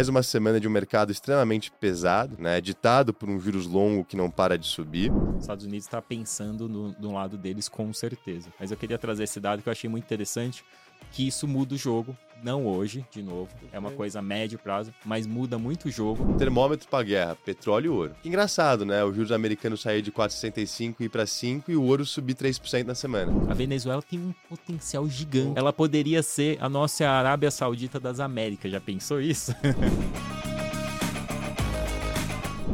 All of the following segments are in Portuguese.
mais uma semana de um mercado extremamente pesado, né? Ditado por um juros longo que não para de subir. Os Estados Unidos está pensando no, no lado deles com certeza. Mas eu queria trazer esse dado que eu achei muito interessante, que isso muda o jogo. Não hoje, de novo, é uma coisa a médio prazo, mas muda muito o jogo. Termômetro para guerra, petróleo e ouro. Que engraçado, né? O juros americano sair de 4,65 e ir para 5 e o ouro subir 3% na semana. A Venezuela tem um potencial gigante. Ela poderia ser a nossa Arábia Saudita das Américas. Já pensou isso?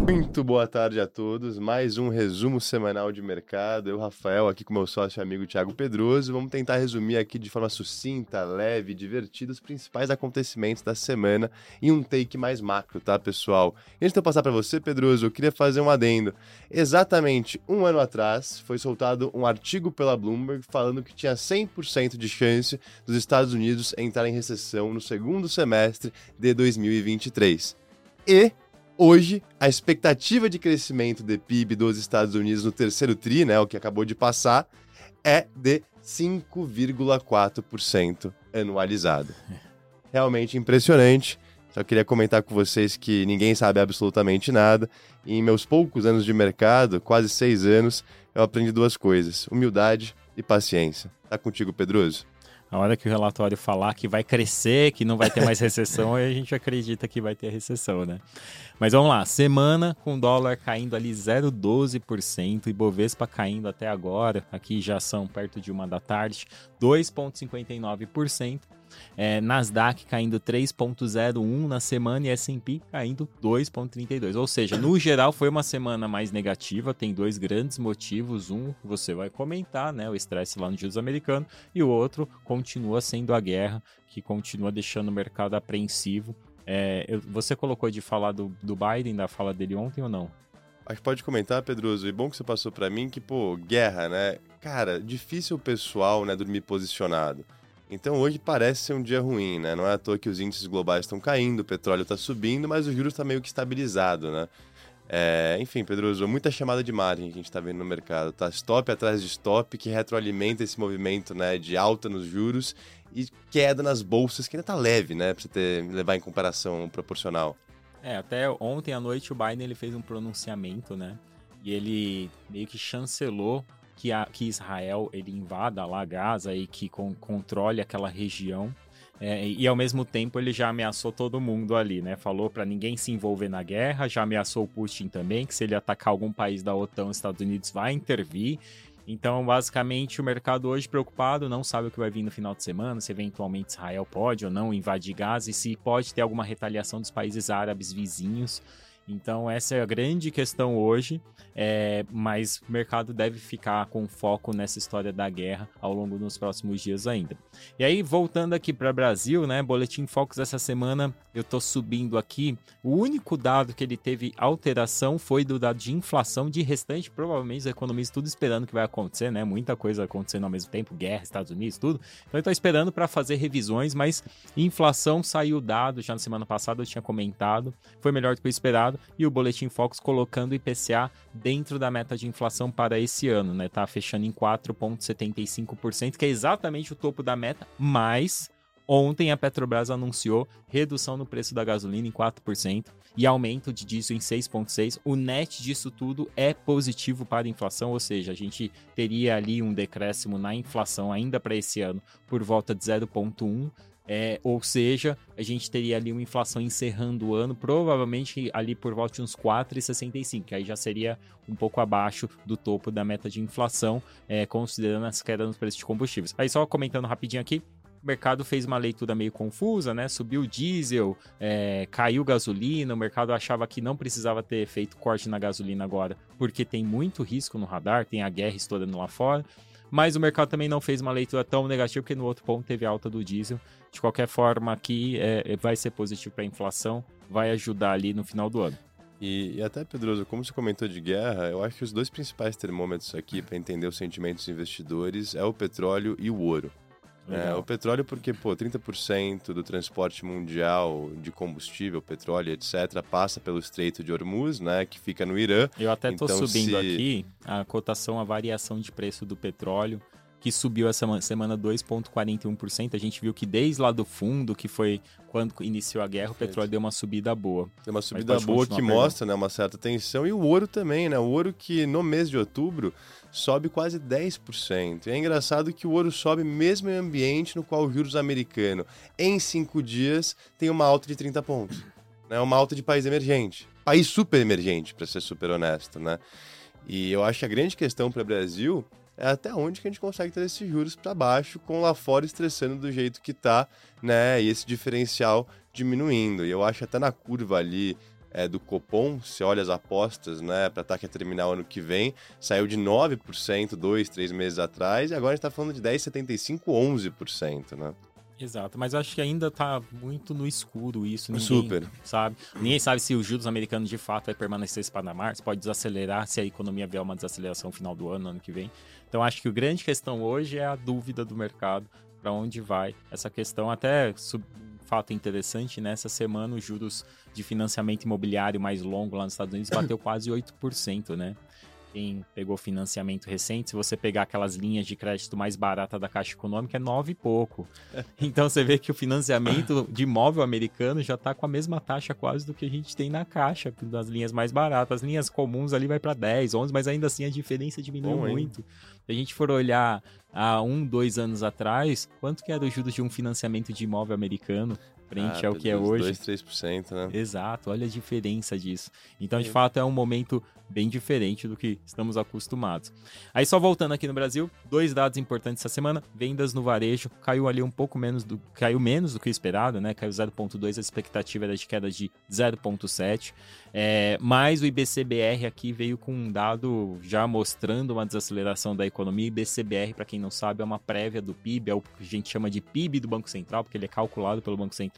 Muito boa tarde a todos. Mais um resumo semanal de mercado. Eu, Rafael, aqui com meu sócio e amigo Thiago Pedroso. Vamos tentar resumir aqui de forma sucinta, leve, divertida os principais acontecimentos da semana em um take mais macro, tá, pessoal? Antes de eu passar para você, Pedroso, eu queria fazer um adendo. Exatamente um ano atrás foi soltado um artigo pela Bloomberg falando que tinha 100% de chance dos Estados Unidos entrar em recessão no segundo semestre de 2023. E Hoje, a expectativa de crescimento de PIB dos Estados Unidos no terceiro TRI, né, o que acabou de passar, é de 5,4% anualizado. Realmente impressionante. Só queria comentar com vocês que ninguém sabe absolutamente nada. E em meus poucos anos de mercado, quase seis anos, eu aprendi duas coisas: humildade e paciência. Tá contigo, Pedroso? A hora que o relatório falar que vai crescer, que não vai ter mais recessão, a gente acredita que vai ter recessão, né? Mas vamos lá, semana com dólar caindo ali 0,12% e Bovespa caindo até agora, aqui já são perto de uma da tarde, 2,59%. É, Nasdaq caindo 3,01 na semana e S&P caindo 2,32. Ou seja, no geral foi uma semana mais negativa. Tem dois grandes motivos. Um, você vai comentar, né, o estresse lá no juros americano, e o outro continua sendo a guerra, que continua deixando o mercado apreensivo. É, eu, você colocou de falar do, do Biden, da fala dele ontem ou não? Acho que pode comentar, Pedroso. E bom que você passou para mim que, pô, guerra, né? Cara, difícil o pessoal, né, dormir posicionado. Então hoje parece ser um dia ruim, né? Não é à toa que os índices globais estão caindo, o petróleo está subindo, mas o juros está meio que estabilizado, né? É, enfim, Pedroso, muita chamada de margem que a gente está vendo no mercado, tá? Stop atrás de stop, que retroalimenta esse movimento né, de alta nos juros e queda nas bolsas, que ainda tá leve, né? Pra você ter, levar em comparação proporcional. É, até ontem à noite o Biden ele fez um pronunciamento, né? E ele meio que chancelou que, a, que Israel ele invada lá Gaza e que con controle aquela região. É, e ao mesmo tempo ele já ameaçou todo mundo ali, né? Falou para ninguém se envolver na guerra, já ameaçou o Putin também, que se ele atacar algum país da OTAN, os Estados Unidos vai intervir. Então, basicamente, o mercado hoje preocupado, não sabe o que vai vir no final de semana, se eventualmente Israel pode ou não invadir Gaza e se pode ter alguma retaliação dos países árabes vizinhos. Então, essa é a grande questão hoje, é, mas o mercado deve ficar com foco nessa história da guerra ao longo dos próximos dias ainda. E aí, voltando aqui para o Brasil, né? Boletim Focus essa semana, eu estou subindo aqui. O único dado que ele teve alteração foi do dado de inflação, de restante, provavelmente os economistas tudo esperando que vai acontecer, né? Muita coisa acontecendo ao mesmo tempo, guerra, Estados Unidos, tudo. Então, estou esperando para fazer revisões, mas inflação saiu dado já na semana passada, eu tinha comentado, foi melhor do que o esperado e o Boletim Focus colocando o IPCA dentro da meta de inflação para esse ano, né? Tá fechando em 4,75%, que é exatamente o topo da meta, mas ontem a Petrobras anunciou redução no preço da gasolina em 4% e aumento de diesel em 6,6%. O net disso tudo é positivo para a inflação, ou seja, a gente teria ali um decréscimo na inflação ainda para esse ano por volta de 0,1%. É, ou seja, a gente teria ali uma inflação encerrando o ano, provavelmente ali por volta de uns 4,65, que aí já seria um pouco abaixo do topo da meta de inflação, é, considerando as quedas nos preços de combustíveis. Aí só comentando rapidinho aqui, o mercado fez uma leitura meio confusa, né? Subiu o diesel, é, caiu gasolina, o mercado achava que não precisava ter feito corte na gasolina agora, porque tem muito risco no radar, tem a guerra estourando lá fora mas o mercado também não fez uma leitura tão negativa, porque no outro ponto teve alta do diesel. De qualquer forma, aqui é, vai ser positivo para a inflação, vai ajudar ali no final do ano. E, e, até, Pedroso, como você comentou de guerra, eu acho que os dois principais termômetros aqui para entender os sentimentos dos investidores é o petróleo e o ouro. É, o petróleo, porque, pô, 30% do transporte mundial de combustível, petróleo, etc., passa pelo Estreito de Hormuz, né, que fica no Irã. Eu até estou então, subindo se... aqui a cotação, a variação de preço do petróleo que subiu essa semana 2,41%. A gente viu que desde lá do fundo, que foi quando iniciou a guerra, Perfeito. o petróleo deu uma subida boa. Deu uma subida boa que mostra né, uma certa tensão. E o ouro também, né? O ouro que no mês de outubro sobe quase 10%. E é engraçado que o ouro sobe mesmo em ambiente no qual o juros americano, em cinco dias, tem uma alta de 30 pontos. Né? Uma alta de país emergente. País super emergente, para ser super honesto, né? E eu acho que a grande questão para o Brasil é até onde que a gente consegue ter esses juros para baixo, com lá fora estressando do jeito que tá, né? E esse diferencial diminuindo. E eu acho até na curva ali é, do Copom, se olha as apostas, né, para taxa terminal ano que vem, saiu de 9% dois, três meses atrás, e agora a gente está falando de 10,75%, 11%, né? Exato, mas eu acho que ainda tá muito no escuro isso. Ninguém Super. sabe. Ninguém sabe se os juros americanos de fato vai permanecer esse patamar, se pode desacelerar, se a economia vier uma desaceleração no final do ano, ano que vem. Então acho que a grande questão hoje é a dúvida do mercado para onde vai essa questão. Até fato interessante, nessa né? semana os juros de financiamento imobiliário mais longo lá nos Estados Unidos bateu quase 8%, né? quem pegou financiamento recente, se você pegar aquelas linhas de crédito mais barata da Caixa Econômica, é nove e pouco. Então você vê que o financiamento de imóvel americano já está com a mesma taxa quase do que a gente tem na Caixa, das linhas mais baratas. As linhas comuns ali vai para 10, 11, mas ainda assim a diferença diminuiu Bom, muito. Se a gente for olhar há um, dois anos atrás, quanto que era o juros de um financiamento de imóvel americano? Frente ah, ao que é hoje. 2, 3%, né? Exato, olha a diferença disso. Então, de fato, é um momento bem diferente do que estamos acostumados. Aí, só voltando aqui no Brasil, dois dados importantes essa semana: vendas no varejo caiu ali um pouco menos do caiu menos do que esperado, né? Caiu 0,2, a expectativa era de queda de 0,7. É, mas o IBCBR aqui veio com um dado já mostrando uma desaceleração da economia. IBCBR, para quem não sabe, é uma prévia do PIB, é o que a gente chama de PIB do Banco Central, porque ele é calculado pelo Banco Central.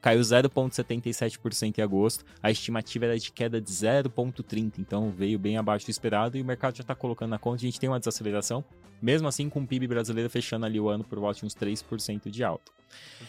Caiu 0,77% em agosto. A estimativa era de queda de 0,30%, então veio bem abaixo do esperado e o mercado já está colocando na conta. A gente tem uma desaceleração, mesmo assim com o PIB brasileiro fechando ali o ano por volta de uns 3% de alta.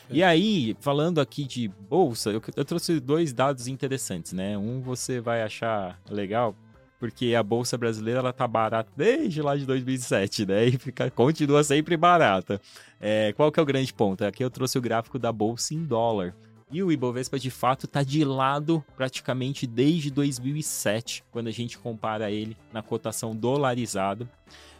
E aí, falando aqui de bolsa, eu, eu, trouxe dois dados interessantes, né? Um você vai achar legal, porque a bolsa brasileira ela tá barata desde lá de 2007, né? E fica, continua sempre barata. É, qual que é o grande ponto? Aqui eu trouxe o gráfico da bolsa em dólar. E o Ibovespa de fato está de lado praticamente desde 2007, quando a gente compara ele na cotação dolarizada.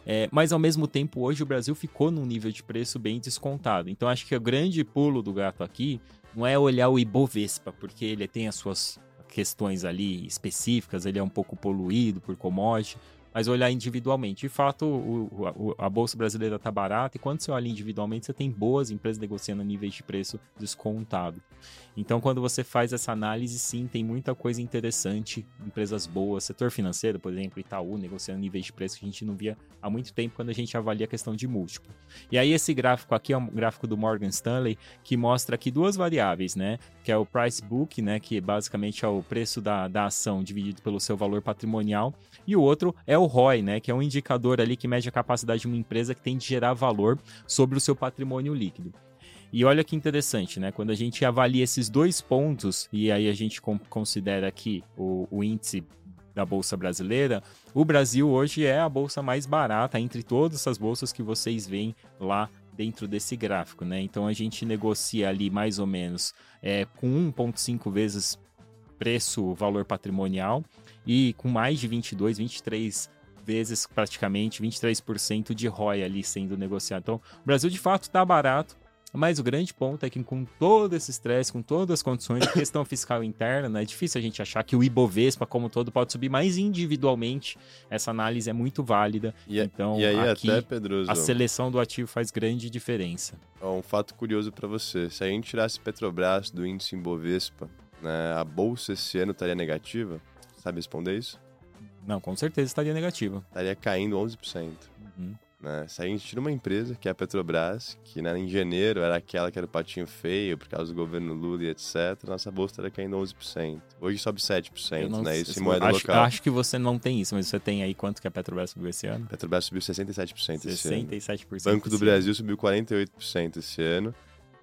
É, mas ao mesmo tempo, hoje o Brasil ficou num nível de preço bem descontado. Então acho que o grande pulo do gato aqui não é olhar o Ibovespa, porque ele tem as suas questões ali específicas, ele é um pouco poluído por commodity, mas olhar individualmente. De fato, o, o, a bolsa brasileira está barata e quando você olha individualmente, você tem boas empresas negociando a níveis de preço descontado. Então, quando você faz essa análise, sim, tem muita coisa interessante, empresas boas, setor financeiro, por exemplo, Itaú, negociando níveis de preço que a gente não via há muito tempo quando a gente avalia a questão de múltiplo. E aí, esse gráfico aqui é um gráfico do Morgan Stanley que mostra aqui duas variáveis, né? Que é o price book, né? Que basicamente é o preço da, da ação dividido pelo seu valor patrimonial, e o outro é o ROI, né? Que é um indicador ali que mede a capacidade de uma empresa que tem de gerar valor sobre o seu patrimônio líquido. E olha que interessante, né? Quando a gente avalia esses dois pontos, e aí a gente considera aqui o, o índice da Bolsa Brasileira, o Brasil hoje é a bolsa mais barata entre todas essas bolsas que vocês veem lá dentro desse gráfico, né? Então a gente negocia ali mais ou menos é, com 1,5 vezes preço valor patrimonial e com mais de 22, 23 vezes praticamente 23% de ROI ali sendo negociado. Então, o Brasil de fato está barato, mas o grande ponto é que com todo esse estresse, com todas as condições de questão fiscal interna, né, é difícil a gente achar que o Ibovespa como todo pode subir, mas individualmente essa análise é muito válida. E, então, e aí aqui, até, Pedroso, a seleção do ativo faz grande diferença. Um fato curioso para você, se a gente tirasse Petrobras do índice Ibovespa, né, a bolsa esse ano estaria negativa? Sabe responder isso? Não, com certeza estaria negativa. Estaria caindo 11%. Uhum. Né? Se a gente tira uma empresa, que é a Petrobras, que né, em janeiro era aquela que era o patinho feio por causa do governo Lula e etc., nossa bolsa estaria caindo 11%. Hoje sobe 7%, não, né? Isso em moeda acho, local. Acho que você não tem isso, mas você tem aí quanto que a Petrobras subiu esse ano? A Petrobras subiu 67% 67% esse ano. 67%. Banco do Brasil subiu 48% esse ano.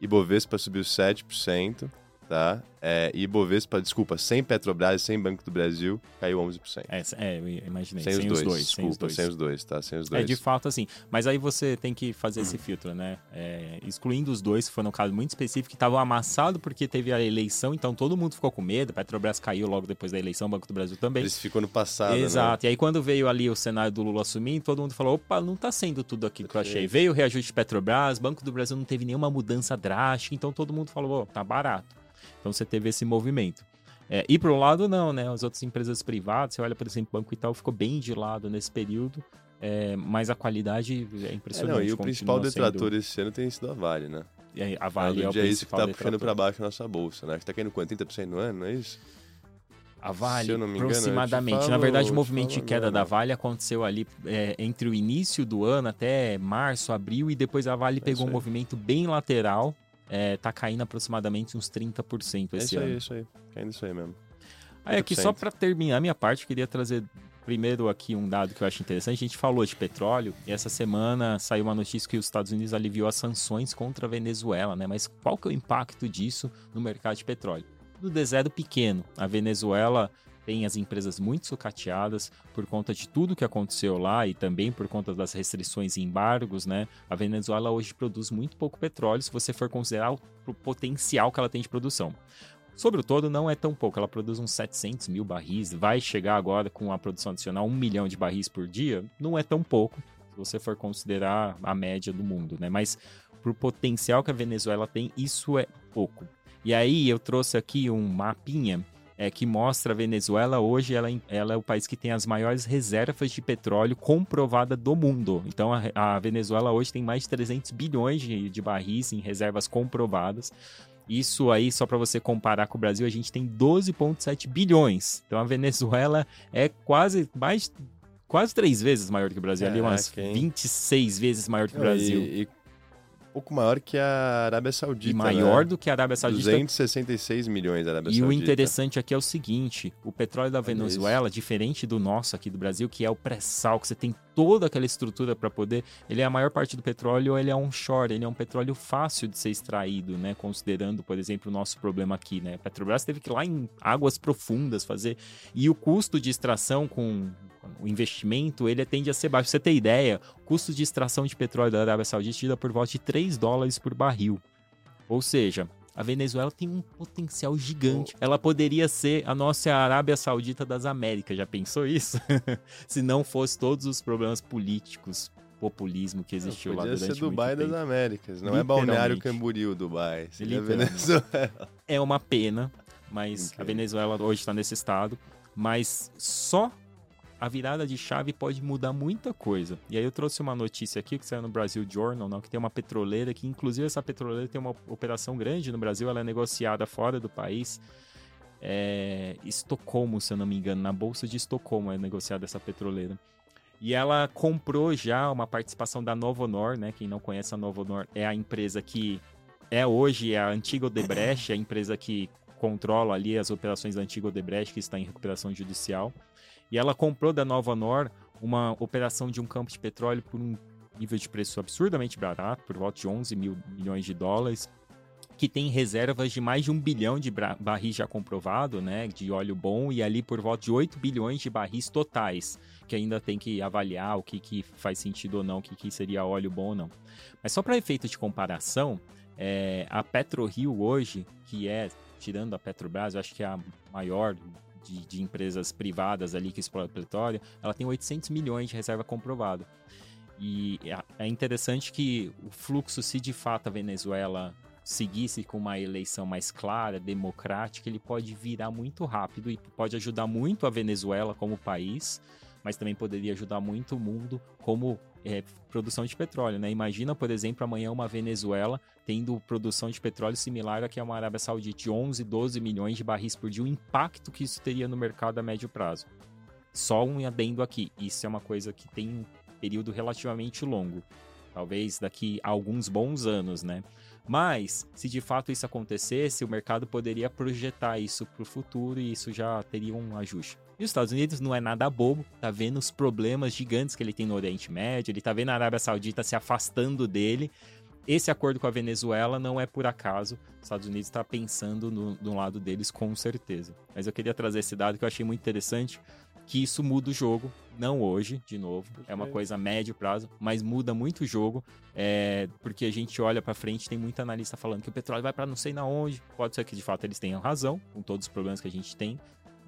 Ibovespa subiu 7%. Tá? É, e Bovespa, desculpa, sem Petrobras, sem Banco do Brasil, caiu 11%. É, é eu imaginei. Sem, sem, os, dois, os dois. desculpa, sem os dois. sem os dois, tá? Sem os dois. É, de fato, assim. Mas aí você tem que fazer esse filtro, né? É, excluindo os dois, que foi um caso muito específico, que estavam amassados porque teve a eleição, então todo mundo ficou com medo. Petrobras caiu logo depois da eleição, Banco do Brasil também. Eles ficou no passado, né? Exato. E aí quando veio ali o cenário do Lula assumir, todo mundo falou, opa, não tá sendo tudo aquilo que eu achei. Veio o reajuste de Petrobras, Banco do Brasil não teve nenhuma mudança drástica, então todo mundo falou, oh, tá barato. Então você teve esse movimento. É, e para um lado, não, né? As outras empresas privadas, você olha, por exemplo, o Banco Itaú ficou bem de lado nesse período, é, mas a qualidade é impressionante. É, não, e o principal detrator sendo... esse ano tem sido a Vale, né? E a Vale é, é o dia isso que tá principal puxando para baixo a nossa bolsa, né? Que tá caindo quanto? 30% no ano, não é isso? A Vale, engano, aproximadamente. falo- Na verdade, o movimento de queda da Vale aconteceu ali é, entre o início do ano até março, abril, e depois a Vale pegou É isso um movimento bem lateral. É, tá caindo aproximadamente uns 30% É esse isso ano. aí, é isso aí. Caindo isso aí mesmo. Aí aqui, só 30%. para terminar a minha parte, eu queria trazer primeiro aqui um dado que eu acho interessante. A gente falou de petróleo e essa semana saiu uma notícia que os Estados Unidos aliviou as sanções contra a Venezuela, né? Mas qual que é o impacto disso no mercado de petróleo? No deserto pequeno, a Venezuela tem as empresas muito sucateadas por conta de tudo que aconteceu lá e também por conta das restrições e embargos, né? A Venezuela hoje produz muito pouco petróleo se você for considerar o o potencial que ela tem de produção. Sobre o todo, não é tão pouco. Ela produz uns 700 mil barris. Vai chegar agora com a produção adicional 1 milhão de barris por dia. Não é tão pouco, se você for considerar a média do mundo, né? Mas pro potencial que a Venezuela tem, isso é pouco. E aí eu trouxe aqui um mapinha é, que mostra a Venezuela hoje, ela, ela é o país que tem as maiores reservas de petróleo comprovada do mundo. Então a, a Venezuela hoje tem mais de 300 bilhões de, de barris em reservas comprovadas. Isso aí, só para você comparar com o Brasil, a gente tem 12,7 bilhões. Então a Venezuela é quase mais quase três vezes maior que o Brasil, ali umas hein? 26 vezes maior que o Brasil. E, e pouco maior que a Arábia Saudita. E maior né? do que a Arábia Saudita 266 milhões da Arábia E o Saudita. interessante aqui é o seguinte: o petróleo da Venezuela, diferente do nosso aqui do Brasil, que é o pré-sal, que você tem toda aquela estrutura para poder. Ele é a maior parte do petróleo, ele é onshore, ele é um petróleo fácil de ser extraído, né? Considerando, por exemplo, o nosso problema aqui, né? A Petrobras teve que ir lá em águas profundas fazer. E o custo de extração com o investimento, ele tende a ser baixo. Pra você ter ideia, o custo de extração de petróleo da Arábia Saudita gira por volta de 3 dólares por barril. Ou seja, a Venezuela tem um potencial gigante. Ela poderia ser a nossa Arábia Saudita das Américas. Já pensou isso? Se não fosse todos os problemas políticos, populismo que existiu lá durante ser Dubai das Américas. Não é Balneário. Camboriú, Dubai. Literalmente. Venezuela. É uma pena, mas Incrível. a Venezuela hoje está nesse estado. Mas só a virada de chave pode mudar muita coisa. E aí eu trouxe uma notícia aqui que saiu no Brasil Journal, não, que tem uma petroleira que, inclusive, essa petroleira tem uma operação grande no Brasil, ela é negociada fora do país. É, Estocolmo, se eu não me engano, na Bolsa de Estocolmo é negociada essa petroleira. E ela comprou já uma participação da Novo Honor, né? Quem não conhece a Novo Honor é a empresa que é hoje a antiga Odebrecht, a empresa que controla ali as operações da antiga Odebrecht, que está em recuperação judicial. E ela comprou da Nova Honor uma operação de um campo de petróleo por um nível de preço absurdamente barato, por volta de 11 mil milhões de dólares, que tem reservas de mais de um bilhão de barris já comprovado, né, de óleo bom, e ali por volta de 8 bilhões de barris totais, que ainda tem que avaliar o que, que faz sentido ou não, o que, que seria óleo bom ou não. Mas só para efeito de comparação, é, a PetroRio hoje, que é, tirando a Petrobras, eu acho que é a maior de, de empresas privadas ali que exploram petróleo, ela tem 800 milhões de reserva comprovada. E é- é interessante que o fluxo, se de fato a Venezuela seguisse com uma eleição mais clara, democrática, ele pode virar muito rápido e pode ajudar muito a Venezuela como país, mas também poderia ajudar muito o mundo como é, produção de petróleo, né? Imagina, por exemplo, amanhã uma Venezuela tendo produção de petróleo similar a que é uma Arábia Saudita de 11, 12 milhões de barris por dia, o impacto que isso teria no mercado a médio prazo. Só um adendo aqui, isso é uma coisa que tem um período relativamente longo, talvez daqui a alguns bons anos, né? Mas, se de fato isso acontecesse, o mercado poderia projetar isso para o futuro e isso já teria um ajuste. E os Estados Unidos não é nada bobo, tá vendo os problemas gigantes que ele tem no Oriente Médio, ele tá vendo a Arábia Saudita se afastando dele. esse acordo com a Venezuela não é por acaso. Os Estados Unidos está pensando no, no lado deles com certeza. Mas eu queria trazer esse dado que eu achei muito interessante, que isso muda o jogo. Não hoje, de novo, é uma coisa a médio prazo, mas muda muito o jogo, é, porque a gente olha para frente, tem muita analista falando que o petróleo vai para não sei na onde. Pode ser que de fato eles tenham razão, com todos os problemas que a gente tem,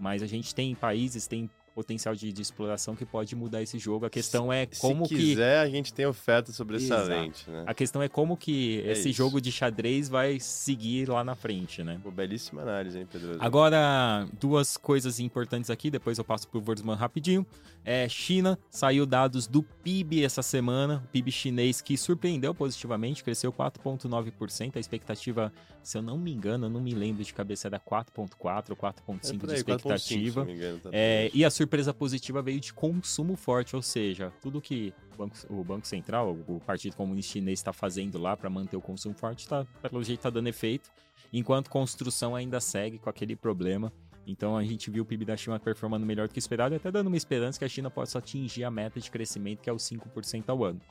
mas a gente tem países, tem potencial de, de, exploração que pode mudar esse jogo. A questão é como que... Se quiser, a gente tem oferta sobressalente, né? A questão é como que é esse isso. jogo de xadrez vai seguir lá na frente, né? Pô, belíssima análise, hein, Pedro? Agora, duas coisas importantes aqui, depois eu passo pro Wurzman rapidinho. É, China, saiu dados do PIB essa semana, o PIB chinês que surpreendeu positivamente, cresceu 4,9%, a expectativa, se eu não me engano, eu não me lembro de cabeça, era 4,4 ou 4,5 é de expectativa. 5, engano, tá é, e a surpresa positiva veio de consumo forte, ou seja, tudo que o Banco, o banco Central, o Partido Comunista Chinês está fazendo lá para manter o consumo forte, tá, pelo jeito está dando efeito, enquanto construção ainda segue com aquele problema. Então a gente viu o PIB da China performando melhor do que esperado, e até dando uma esperança que a China possa atingir a meta de crescimento, que é os 5% ao ano.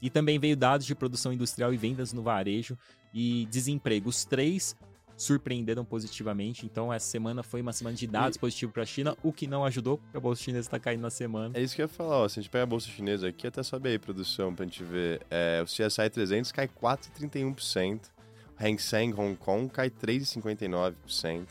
E também veio dados de produção industrial e vendas no varejo e desemprego. Os três surpreenderam positivamente. Então, essa semana foi uma semana de dados e... positivos para a China, o que não ajudou, porque a bolsa chinesa está caindo na semana. É isso que eu ia falar. Ó, se a gente pega a bolsa chinesa aqui, até sobe aí produção para a gente ver. É, o CSI 300 cai 4,31%. O Hang Seng Hong Kong cai 3,59%.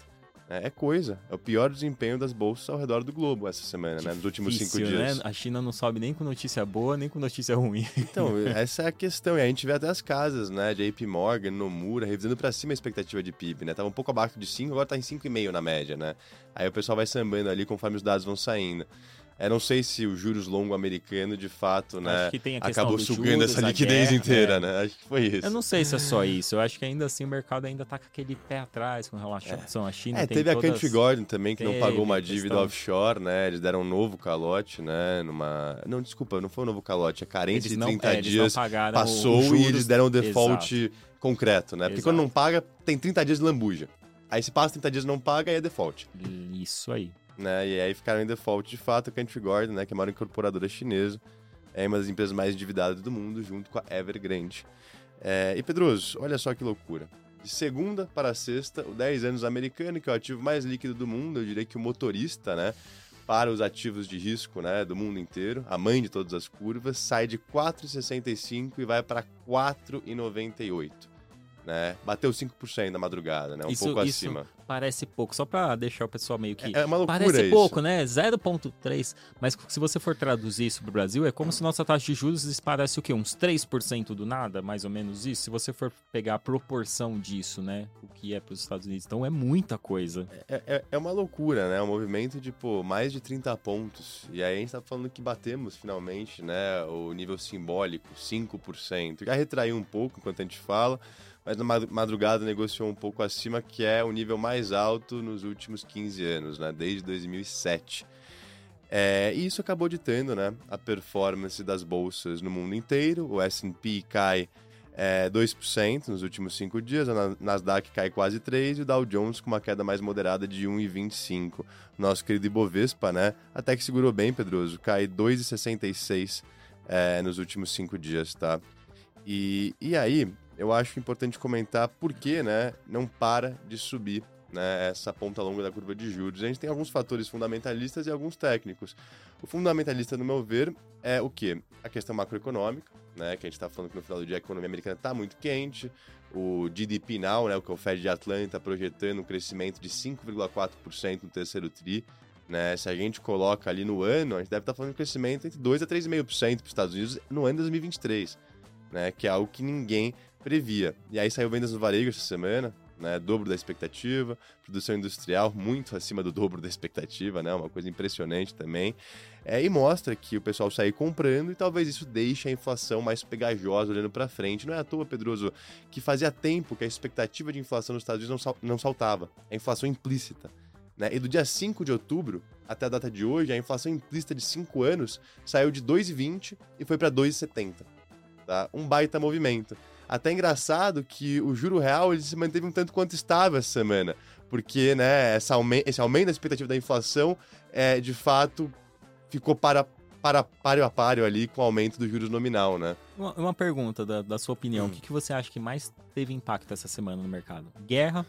É, é coisa. É o pior desempenho das bolsas ao redor do globo essa semana, Difícil, né? Nos últimos cinco né? dias. A China não sobe nem com notícia boa, nem com notícia ruim. Então, essa é a questão. E a gente vê até as casas, né? De JP Morgan, Nomura, revisando para cima a expectativa de PIB, né? Tava um pouco abaixo de 5, agora tá em 5,5 na média, né? Aí o pessoal vai sambando ali conforme os dados vão saindo. Eu não sei se o juros longo americano, de fato, né, acabou sugando juros, essa liquidez guerra, inteira, é. né? Acho que foi isso. Eu não sei se é só isso. Eu acho que ainda assim o mercado ainda tá com aquele pé atrás com relação é. à China. É, teve todas... a Country Garden também, que teve não pagou uma dívida questão... offshore, né? Eles deram um novo calote, né? Numa... Não, desculpa, não foi um novo calote. A carência de 30 é, dias passou e eles deram um default Exato. concreto, né? Porque Exato. quando não paga, tem 30 dias de lambuja. Aí se passa 30 dias e não paga, aí é default. Isso aí né? E aí ficaram em default de fato a Country né? Que é a maior incorporadora chinesa. É uma das empresas mais endividadas do mundo, junto com a Evergrande. É, e Pedroso, olha só que loucura. De segunda para sexta, o 10 anos americano, que é o ativo mais líquido do mundo, eu diria que o motorista, né? Para os ativos de risco né, do mundo inteiro, a mãe de todas as curvas, sai de 4,65 e vai para 4,98 né? Bateu 5% na madrugada, né? Um isso, pouco isso acima. Parece pouco, só para deixar o pessoal meio que. É uma loucura Parece isso. pouco, né? 0,3. Mas se você for traduzir isso pro Brasil, é como se nossa taxa de juros disparasse o quê? Uns 3% do nada, mais ou menos isso. Se você for pegar a proporção disso, né? O que é para os Estados Unidos. Então é muita coisa. É, é, é uma loucura, né? Um movimento de, pô, mais de 30 pontos. E aí a gente tá falando que batemos finalmente, né? O nível simbólico, 5%. Já retraiu um pouco enquanto a gente fala mas na madrugada negociou um pouco acima, que é o nível mais alto nos últimos 15 anos, né? desde 2007. É, e isso acabou ditando né, a performance das bolsas no mundo inteiro. O S&P cai é, 2% nos últimos cinco dias, a Nasdaq cai quase 3% e o Dow Jones com uma queda mais moderada de 1,25%. Nosso querido Ibovespa, né, até que segurou bem, Pedroso, cai 2,66% é, nos últimos cinco dias, tá? E, e aí, eu acho importante comentar por que né, não para de subir né, essa ponta longa da curva de juros. A gente tem alguns fatores fundamentalistas e alguns técnicos. O fundamentalista, no meu ver, é o quê? A questão macroeconômica, né, que a gente está falando que no final do dia a economia americana está muito quente, o GDP Now, né, o que é o Fed de Atlanta, projetando um crescimento de 5,4% no terceiro TRI. Né? Se a gente coloca ali no ano, a gente deve estar tá falando de um crescimento entre 2% a 3,5% para os Estados Unidos no ano de 2023, né? que é algo que ninguém previa. E aí saiu vendas no varejo essa semana, né, dobro da expectativa, produção industrial muito acima do dobro da expectativa, né, uma coisa impressionante também. É, e mostra que o pessoal sai comprando e talvez isso deixe a inflação mais pegajosa olhando para frente. Não é à toa, Pedroso, que fazia tempo que a expectativa de inflação nos Estados Unidos não, sal não saltava. É a inflação implícita. Né? E do dia 5 de outubro até a data de hoje, a inflação implícita de 5 anos saiu de 2,20 e foi para 2,70. Tá? Um baita movimento. Até engraçado que o juro real ele se manteve um tanto quanto estável essa semana, porque né, essa aume esse aumento da expectativa da inflação é, de fato ficou para, para páreo a páreo ali com o aumento dos juros nominal, né? Uma, uma pergunta da, da, sua opinião. Hum. O que, que você acha que mais teve impacto essa semana no mercado? Guerra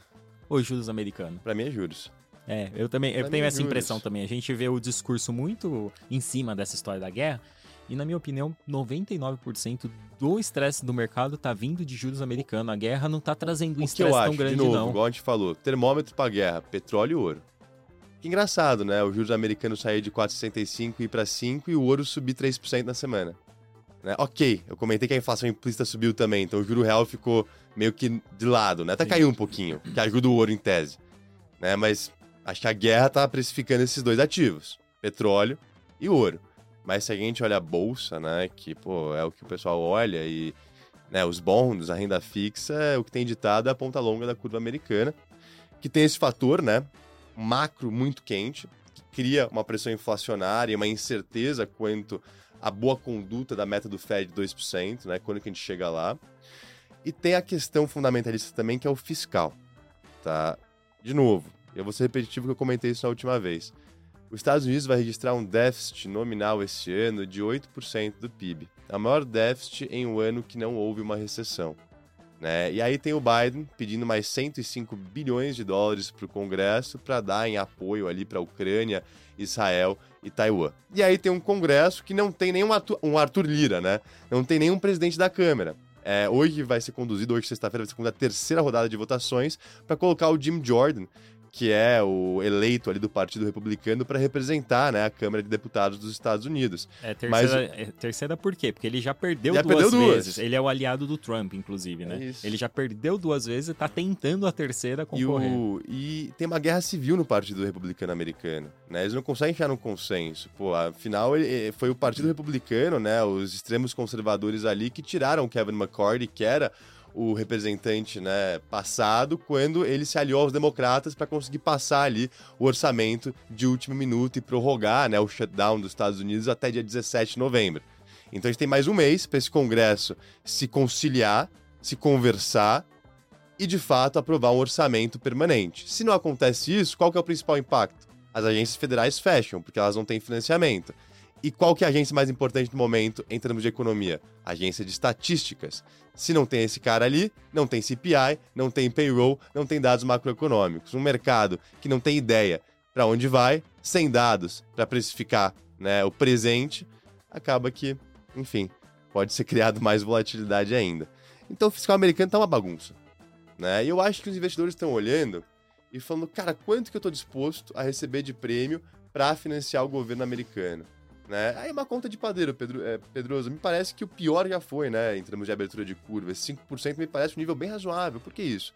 ou juros americanos? Para mim é juros. É, eu também eu tenho é essa juros. impressão também. A gente vê o discurso muito em cima dessa história da guerra. E na minha opinião, 99% do estresse do mercado tá vindo de juros americanos. A guerra não tá trazendo um estresse tão acho, grande, de novo, não. Igual a gente falou, termômetro para guerra, petróleo e ouro. Que engraçado, né? O juros americano sair de 4,65 e ir para 5 e o ouro subir 3% na semana. Né? Ok, eu comentei que a inflação implícita subiu também, então o juro real ficou meio que de lado, né? Até Sim. caiu um pouquinho, que ajuda o ouro em tese. Né? Mas acho que a guerra tá precificando esses dois ativos, petróleo e ouro. Mas se a gente olha a bolsa, né, que pô, é o que o pessoal olha e né, os bons, a renda fixa, o que tem ditado é a ponta longa da curva americana, que tem esse fator, né, macro muito quente, que cria uma pressão inflacionária e uma incerteza quanto à boa conduta da meta do Fed de 2%, né, quando que a gente chega lá. E tem a questão fundamentalista também, que é o fiscal, tá? De novo, eu vou ser repetitivo que eu comentei isso na última vez. Os Estados Unidos vai registrar um déficit nominal esse ano de 8% do PIB, a maior déficit em um ano que não houve uma recessão. Né? E aí tem o Biden pedindo mais 105 bilhões de dólares para o Congresso para dar em apoio ali para a Ucrânia, Israel e Taiwan. E aí tem um Congresso que não tem nenhum um Arthur Lira, né? Não tem nenhum presidente da Câmara. É, hoje vai ser conduzido, hoje sexta-feira vai ser a terceira rodada de votações para colocar o Jim Jordan, que é o eleito ali do Partido Republicano para representar né, a Câmara de Deputados dos Estados Unidos. É terceira, Mas, é terceira por quê? Porque ele já perdeu já duas perdeu vezes. Duas. Ele é o aliado do Trump, inclusive, né? É ele já perdeu duas vezes e está tentando a terceira concorrer. E, o, e, tem uma guerra civil no Partido Republicano americano. Né? Eles não conseguem chegar num consenso. Pô, afinal, ele, foi o Partido Republicano, né, os extremos conservadores ali, que tiraram Kevin McCarthy, que era o representante né, passado, quando ele se aliou aos democratas para conseguir passar ali o orçamento de último minuto e prorrogar né, o shutdown dos Estados Unidos até dia 17 de novembro. Então a gente tem mais um mês para esse Congresso se conciliar, se conversar e de fato aprovar um orçamento permanente. Se não acontece isso, qual que é o principal impacto? As agências federais fecham, porque elas não têm financiamento. E qual que é a agência mais importante no momento em termos de economia? Agência de estatísticas. Se não tem esse cara ali, não tem CPI, não tem payroll, não tem dados macroeconômicos. Um mercado que não tem ideia para onde vai, sem dados para precificar né, o presente, acaba que, enfim, pode ser criado mais volatilidade ainda. Então o fiscal americano tá uma bagunça. Né? E eu acho que os investidores estão olhando e falando, cara, quanto que eu estou disposto a receber de prêmio para financiar o governo americano? Né? Aí uma conta de padeiro, Pedro, é, Pedroso, me parece que o pior já foi, né, em termos de abertura de curva. Esse 5% me parece um nível bem razoável. Por que isso?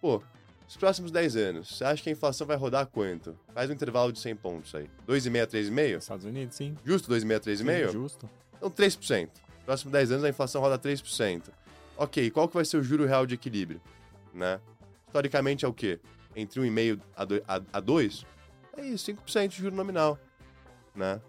Pô, os próximos 10 anos, você acha que a inflação vai rodar quanto? Faz um intervalo de 100 pontos aí. 2,5 a 3,5? Estados Unidos, sim. Justo 2,5 a 3,5? Justo. Então 3%. Próximos 10 anos a inflação roda 3%. Ok, qual que vai ser o juro real de equilíbrio? Né? Historicamente é o quê? Entre 1,5 a 2? É isso, 5% de juro nominal. Né?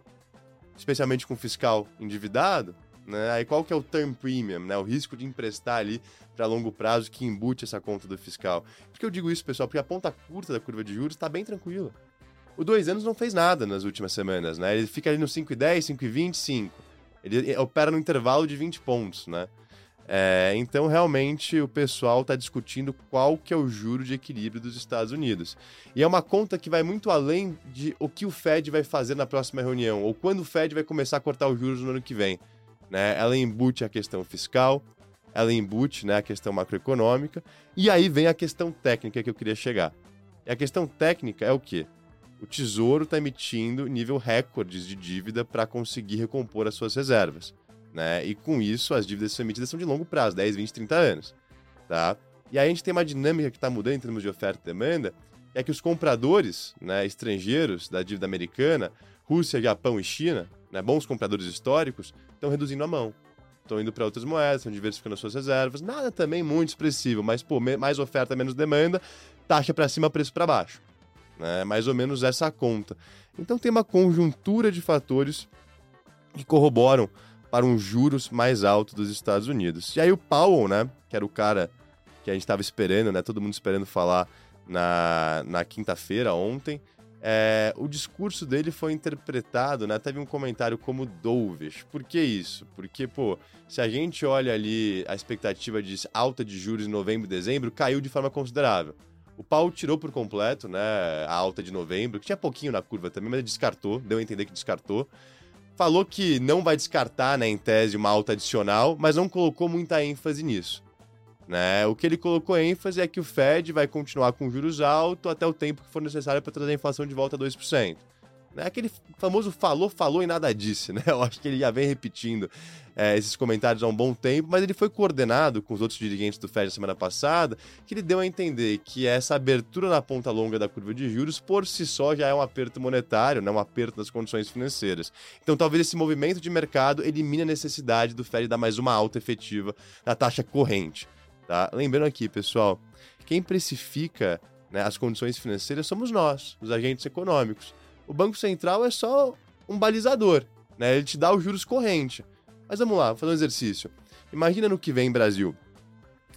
Especialmente com fiscal endividado, né? Aí qual que é o term premium, né? O risco de emprestar ali para longo prazo que embute essa conta do fiscal. Por que eu digo isso, pessoal? Porque a ponta curta da curva de juros está bem tranquila. O dois anos não fez nada nas últimas semanas, né? Ele fica ali no 5,10, 5,20, 5. Ele opera no intervalo de 20 pontos, né? É, então, realmente, o pessoal está discutindo qual que é o juro de equilíbrio dos Estados Unidos. E é uma conta que vai muito além de o que o Fed vai fazer na próxima reunião, ou quando o Fed vai começar a cortar os juros no ano que vem. Né? Ela embute a questão fiscal, ela embute né, a questão macroeconômica, e aí vem a questão técnica que eu queria chegar. E a questão técnica é o quê? O Tesouro está emitindo nível recordes de dívida para conseguir recompor as suas reservas. Né? E com isso, as dívidas emitidas são de longo prazo, 10, 20, 30 anos. Tá? E aí a gente tem uma dinâmica que está mudando em termos de oferta e demanda, é que os compradores né, estrangeiros da dívida americana, Rússia, Japão e China, né, bons compradores históricos, estão reduzindo a mão. Estão indo para outras moedas, estão diversificando as suas reservas. Nada também muito expressivo, mas pô, mais oferta, menos demanda, taxa para cima, preço para baixo. Né? Mais ou menos essa conta. Então tem uma conjuntura de fatores que corroboram para um juros mais alto dos Estados Unidos. E aí o Powell, né, que era o cara que a gente estava esperando, né, todo mundo esperando falar na, na quinta-feira, ontem, é, o discurso dele foi interpretado, né? Teve um comentário como dovish. Por que isso? Porque, pô, se a gente olha ali a expectativa de alta de juros em novembro e dezembro, caiu de forma considerável. O Paulo tirou por completo, né, a alta de novembro, que tinha pouquinho na curva também, mas ele descartou, deu a entender que descartou. Falou que não vai descartar, né, em tese, uma alta adicional, mas não colocou muita ênfase nisso. Né? O que ele colocou ênfase é que o Fed vai continuar com juros altos até o tempo que for necessário para trazer a inflação de volta a 2%. Né? Aquele famoso falou, falou e nada disse, né? Eu acho que ele já vem repetindo é, esses comentários há um bom tempo, mas ele foi coordenado com os outros dirigentes do Fed na semana passada, que ele deu a entender que essa abertura na ponta longa da curva de juros, por si só, já é um aperto monetário, né? um aperto das condições financeiras. Então, talvez esse movimento de mercado elimine a necessidade do Fed dar mais uma alta efetiva na taxa corrente. Tá? Lembrando aqui, pessoal, quem precifica né, as condições financeiras somos nós, os agentes econômicos. O Banco Central é só um balizador, né? Ele te dá os juros corrente. Mas vamos lá, vou fazer um exercício. Imagina no que vem, Brasil.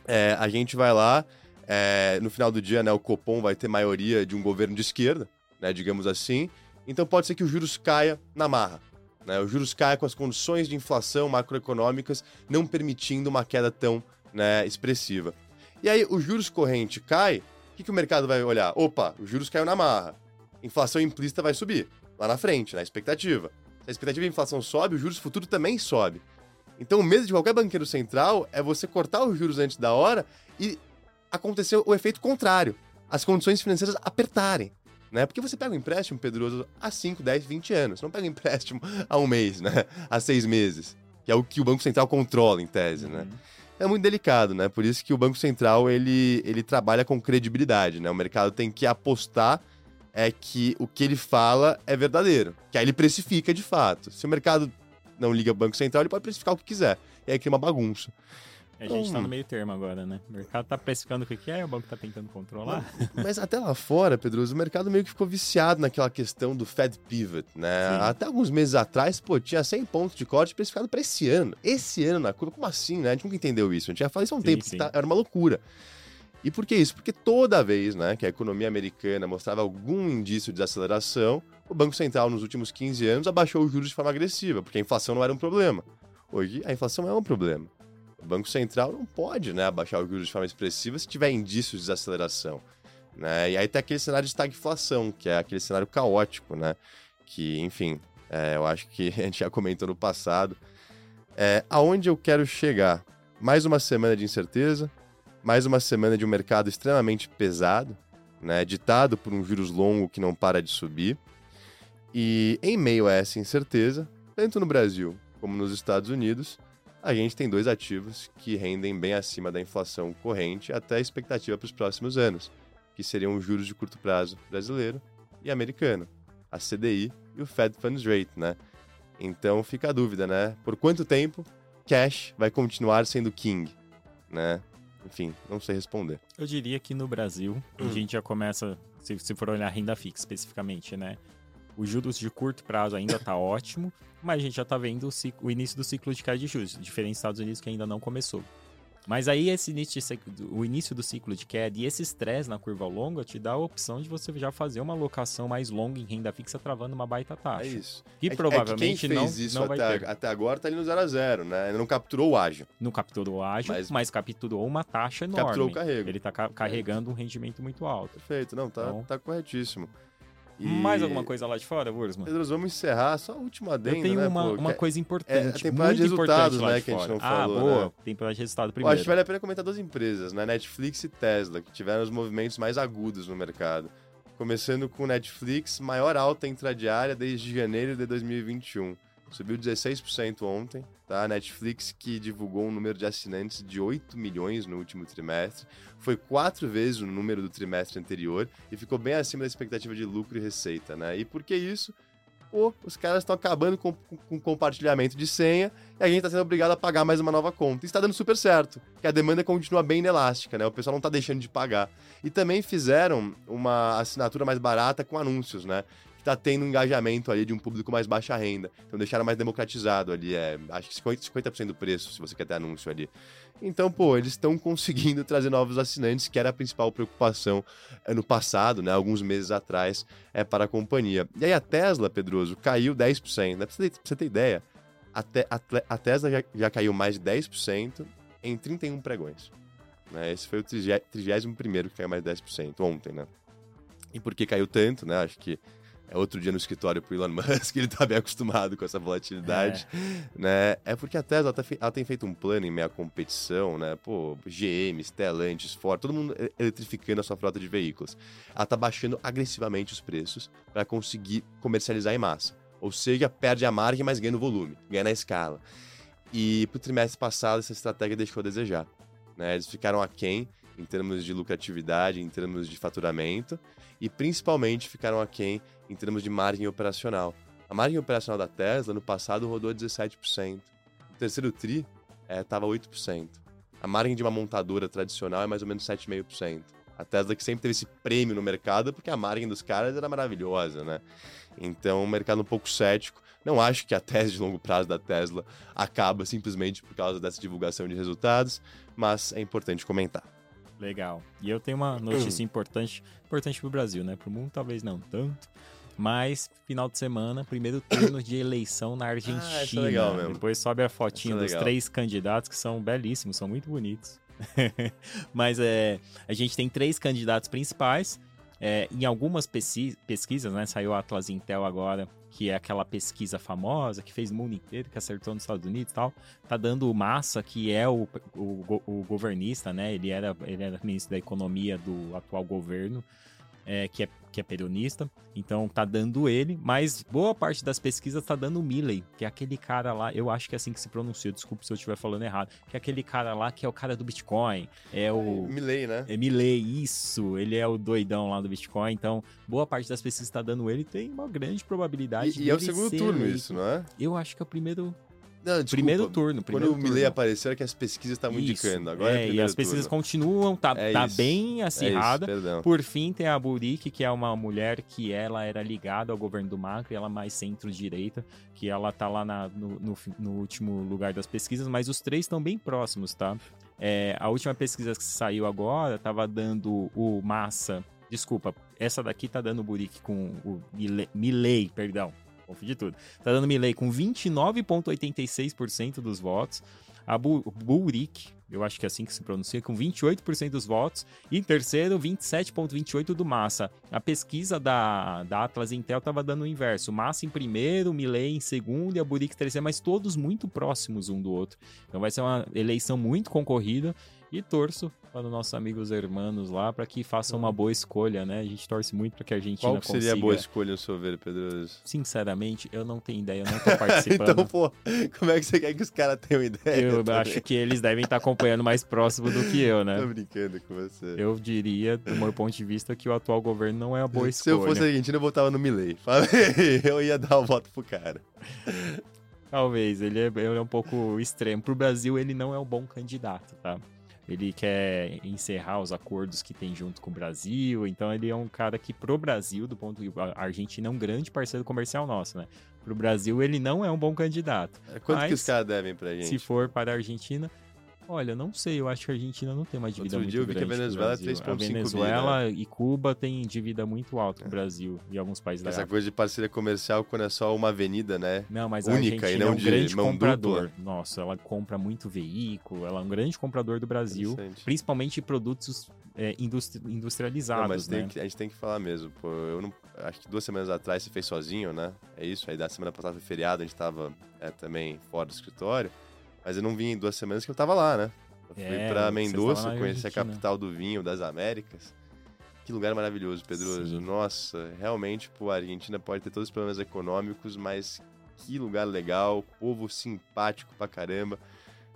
É, a gente vai lá, é, no final do dia, né, o Copom vai ter maioria de um governo de esquerda, né, digamos assim. Então pode ser que os juros caia na marra. Né? Os juros caia com as condições de inflação macroeconômicas não permitindo uma queda tão né, expressiva. E aí, os juros corrente cai, o que, que o mercado vai olhar? Opa, os juros caiu na marra. Inflação implícita vai subir, lá na frente, na expectativa. Se a expectativa de inflação sobe, os juros futuros também sobe. Então, o medo de qualquer banqueiro central é você cortar os juros antes da hora e acontecer o efeito contrário. As condições financeiras apertarem. Né? Porque você pega um empréstimo, Pedroso, há 5, 10, 20 anos. Não pega um empréstimo há um mês, né? Há seis meses. Que é o que o Banco Central controla, em tese, né? uhum. né? é muito delicado, né? Por isso que o Banco Central ele, ele trabalha com credibilidade, né? O mercado tem que apostar é que o que ele fala é verdadeiro, que aí ele precifica de fato. Se o mercado não liga ao Banco Central, ele pode precificar o que quiser. E aí cria uma bagunça. A gente está no meio termo agora, né? O mercado está precificando o que é o banco está tentando controlar. Mas até lá fora, Pedro, o mercado meio que ficou viciado naquela questão do Fed Pivot, né? Sim. Até alguns meses atrás, pô, tinha 100 pontos de corte precificado para esse ano. Esse ano na curva, como assim, né? A gente nunca entendeu isso. A gente já falou isso há um sim, tempo, sim. Tá, era uma loucura. E por que isso? Porque toda vez né, que a economia americana mostrava algum indício de desaceleração, o Banco Central, nos últimos 15 anos, abaixou os juros de forma agressiva, porque a inflação não era um problema. Hoje, a inflação é um problema. O Banco Central não pode né, abaixar os juros de forma expressiva se tiver indícios de desaceleração. Né? E aí tem aquele cenário de estagflação, que é aquele cenário caótico, né? Que, enfim, é, eu acho que a gente já comentou no passado. É, aonde eu quero chegar? Mais uma semana de incerteza, mais uma semana de um mercado extremamente pesado, né? Ditado por um juros longo que não para de subir. E em meio a essa incerteza, tanto no Brasil como nos Estados Unidos, a gente tem dois ativos que rendem bem acima da inflação corrente até a expectativa para os próximos anos, que seriam os juros de curto prazo brasileiro e americano, a CDI e o Fed Funds Rate, né? Então fica a dúvida, né? Por quanto tempo cash vai continuar sendo king, né? Enfim, não sei responder. Eu diria que no Brasil, hum. a gente já começa, se, se for olhar renda fixa especificamente, né? Os juros de curto prazo ainda tá ótimo, mas a gente já tá vendo o, ciclo, o, início do ciclo de queda de juros, diferente dos Estados Unidos que ainda não começou. Mas aí esse início o início do ciclo de queda e esse estresse na curva longa te dá a opção de você já fazer uma alocação mais longa em renda fixa travando uma baita taxa. É isso. Que é, provavelmente é que não, isso não até, ter. até agora tá ali no 0 a 0 né? Ele não capturou o ágio. Não capturou o ágio, mas, mas capturou uma taxa enorme. Capturou o carrego. Ele tá ca carregando um rendimento muito alto. Perfeito, não, tá, então, tá corretíssimo. E... Mais alguma coisa lá de fora, Wurzman? Pedro, vamos encerrar. Só a última adenda, Eu tenho né, uma, uma é, coisa importante. É a temporada de resultados, né, que a gente não ah, falou. Ah, boa. Né? Temporada de resultado primeiro. acho que vale a pena comentar duas empresas, né? Netflix e Tesla, que tiveram os movimentos mais agudos no mercado. Começando com Netflix, maior alta intradiária desde janeiro de 2021. Subiu 16% ontem, tá? A Netflix que divulgou um número de assinantes de 8 milhões no último trimestre. Foi quatro vezes o número do trimestre anterior e ficou bem acima da expectativa de lucro e receita, né? E por que isso? Pô, os caras estão acabando com, com, com, compartilhamento de senha e a gente está sendo obrigado a pagar mais uma nova conta. Está dando super certo, que a demanda continua bem inelástica, né? O pessoal não está deixando de pagar. E também fizeram uma assinatura mais barata com anúncios, né? Tá tendo um engajamento ali de um público mais baixa renda. Então deixaram mais democratizado ali, é, acho que 50%, 50 do preço, se você quer ter anúncio ali. Então, pô, eles estão conseguindo trazer novos assinantes, que era a principal preocupação ano passado, né, alguns meses atrás, é para a companhia. E aí a Tesla, Pedroso, caiu 10%, né? Pra você ter, pra você ter ideia, a, te, a, a Tesla já, já caiu mais de 10% em 31 pregões. Né? Esse foi o 31 que caiu mais de 10% ontem, né? E por que caiu tanto, né? Acho que é outro dia no escritório pro Elon Musk, ele tá bem acostumado com essa volatilidade, é. né? É porque a Tesla tá ela tem feito um plano em meia competição, né? Pô, GM, Stellantis, Ford, todo mundo eletrificando a sua frota de veículos. Ela tá baixando agressivamente os preços para conseguir comercializar em massa. Ou seja, perde a margem, mas ganha no volume, ganha na escala. E pro trimestre passado essa estratégia deixou a desejar. Né? Eles ficaram aquém em termos de lucratividade, em termos de faturamento e principalmente ficaram aquém em termos de margem operacional. A margem operacional da Tesla no passado rodou 17%. No terceiro TRI estava é, 8%. A margem de uma montadora tradicional é mais ou menos 7,5%. A Tesla que sempre teve esse prêmio no mercado porque a margem dos caras era maravilhosa, né? Então, um mercado um pouco cético. Não acho que a tese de longo prazo da Tesla acaba simplesmente por causa dessa divulgação de resultados, mas é importante comentar. Legal. E eu tenho uma notícia importante, importante para o Brasil, né? Para o mundo talvez não tanto, mas final de semana, primeiro turno de eleição na Argentina. Ah, isso é legal mesmo. Depois sobe a fotinha é dos três candidatos que são belíssimos, são muito bonitos. mas é, a gente tem três candidatos principais. É, em algumas pesquisas, né? Saiu o Atlas Intel agora, que é aquela pesquisa famosa que fez o mundo inteiro, que acertou nos Estados Unidos e tal. Tá dando Massa, que é o, o, o governista, né? Ele era, ele era ministro da economia do atual governo é, que, é, que é peronista, então tá dando ele, mas boa parte das pesquisas tá dando o Milley, que é aquele cara lá, eu acho que é assim que se pronuncia, desculpe se eu estiver falando errado, que é aquele cara lá que é o cara do Bitcoin, é o... Milley, né? É Milley, isso, ele é o doidão lá do Bitcoin, então boa parte das pesquisas tá dando ele, tem uma grande probabilidade E, e é o segundo turno isso, não é? Eu acho que é o primeiro não, desculpa, primeiro turno. Primeiro quando o Milley apareceu, era que as pesquisas estavam indicando. Agora é, é e as pesquisas turno. continuam, tá, é tá bem acirrada. É Por fim, tem a Burique, que é uma mulher que ela era ligada ao governo do Macri, ela é mais centro-direita, que ela tá lá na, no, no, no, último lugar das pesquisas, mas os três estão bem próximos, tá? É, a última pesquisa que saiu agora tava dando o Massa. Desculpa, essa daqui tá dando o Burique com o Milley, perdão confundi tudo. Tá dando Milley com 29,86% dos votos. A Burik, eu acho que é assim que se pronuncia, com 28% dos votos. E terceiro, 27,28% do Massa. A pesquisa da, da Atlas Intel estava dando o inverso. Massa em primeiro, Milley em segundo e a Burik terceiro, mas todos muito próximos um do outro. Então vai ser uma eleição muito concorrida. E torço para os nossos amigos hermanos lá para que façam uma boa escolha, né? A gente torce muito para que a Argentina Qual seria consiga... a boa escolha, no seu ver, Pedro? Sinceramente, eu não tenho ideia, eu não tô participando. então, pô, como é que você quer que os caras tenham ideia? Eu também? acho que eles devem estar acompanhando mais próximo do que eu, né? Tô brincando com você. Eu diria, do meu ponto de vista, que o atual governo não é a boa escolha. Se eu fosse argentino, eu votava no Milley. Falei, eu ia dar o voto pro cara. Talvez, ele é, ele é um pouco extremo. Pro Brasil, ele não é um bom candidato, tá? Ele quer encerrar os acordos que tem junto com o Brasil, então ele é um cara que pro Brasil, do ponto de a Argentina é um grande parceiro comercial nosso, né? Pro Brasil ele não é um bom candidato. É, quanto Mas, que os caras devem pra gente? Se for para a Argentina, Olha, não sei, eu acho que a Argentina não tem uma dívida Outro muito dia eu vi grande. Que a Venezuela é 3,5 A Venezuela né? e Cuba têm dívida muito alta com o é. Brasil e alguns países Essa da Essa coisa de parceria comercial quando é só uma avenida, né? Não, mas Única, a Argentina e não é um grande comprador. Dupla. Nossa, ela compra muito veículo, ela é um grande comprador do Brasil, principalmente produtos é, industri industrializados, não, mas né? que, a gente tem que falar mesmo, pô, eu não, acho que duas semanas atrás você fez sozinho, né? É isso, aí da semana passada foi feriado, a gente tava é, também fora do escritório, mas eu não vim em duas semanas que eu tava lá, né? Eu fui é, para Mendoza, conhecer a capital do vinho das Américas. Que lugar maravilhoso, Pedroso. Sim. Nossa, realmente, pô, a Argentina pode ter todos os problemas econômicos, mas que lugar legal, povo simpático pra caramba.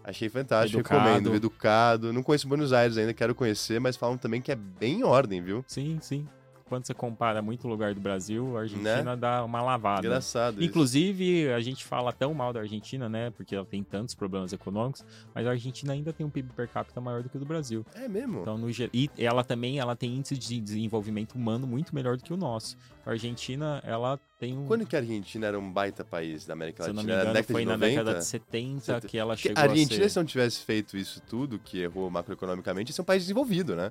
Achei fantástico, educado. recomendo, educado. Não conheço Buenos Aires ainda, quero conhecer, mas falam também que é bem em ordem, viu? Sim, sim. Quando você compara muito lugar do Brasil, a Argentina né? dá uma lavada. Engraçado. Inclusive, isso. a gente fala tão mal da Argentina, né? Porque ela tem tantos problemas econômicos, mas a Argentina ainda tem um PIB per capita maior do que o do Brasil. É mesmo? Então, no, e ela também ela tem índice de desenvolvimento humano muito melhor do que o nosso. A Argentina, ela tem um. Quando que a Argentina era um baita país da América Latina? Se eu não me engano, foi na década de 70 que ela chegou a Argentina, a ser... se não tivesse feito isso tudo, que errou macroeconomicamente, ia ser um país desenvolvido, né?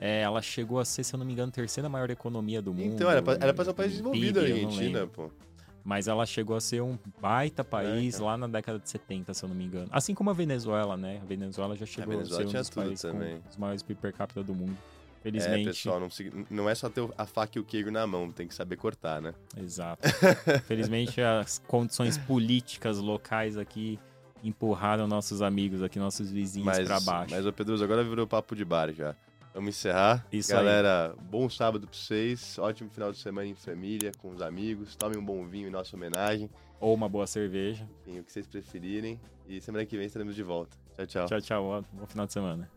É, ela chegou a ser, se eu não me engano, a terceira maior economia do mundo. Então, era pra, era pra ser um país desenvolvido, a Argentina, pô. Mas ela chegou a ser um baita país é, lá na década de 70, se eu não me engano. Assim como a Venezuela, né? A Venezuela já chegou a, a ser um dos países também. com os maiores PIB per capita do mundo. Felizmente. É, pessoal, não, não é só ter a faca e o queijo na mão, tem que saber cortar, né? Exato. Felizmente, as condições políticas locais aqui empurraram nossos amigos aqui, nossos vizinhos para baixo. Mas, ô Pedro, agora virou papo de bar já. Vamos encerrar. Isso Galera, aí. bom sábado para vocês. Ótimo final de semana em família, com os amigos. Tomem um bom vinho em nossa homenagem. Ou uma boa cerveja. Enfim, o que vocês preferirem. E semana que vem estaremos de volta. Tchau, tchau. Tchau, tchau. Bom final de semana.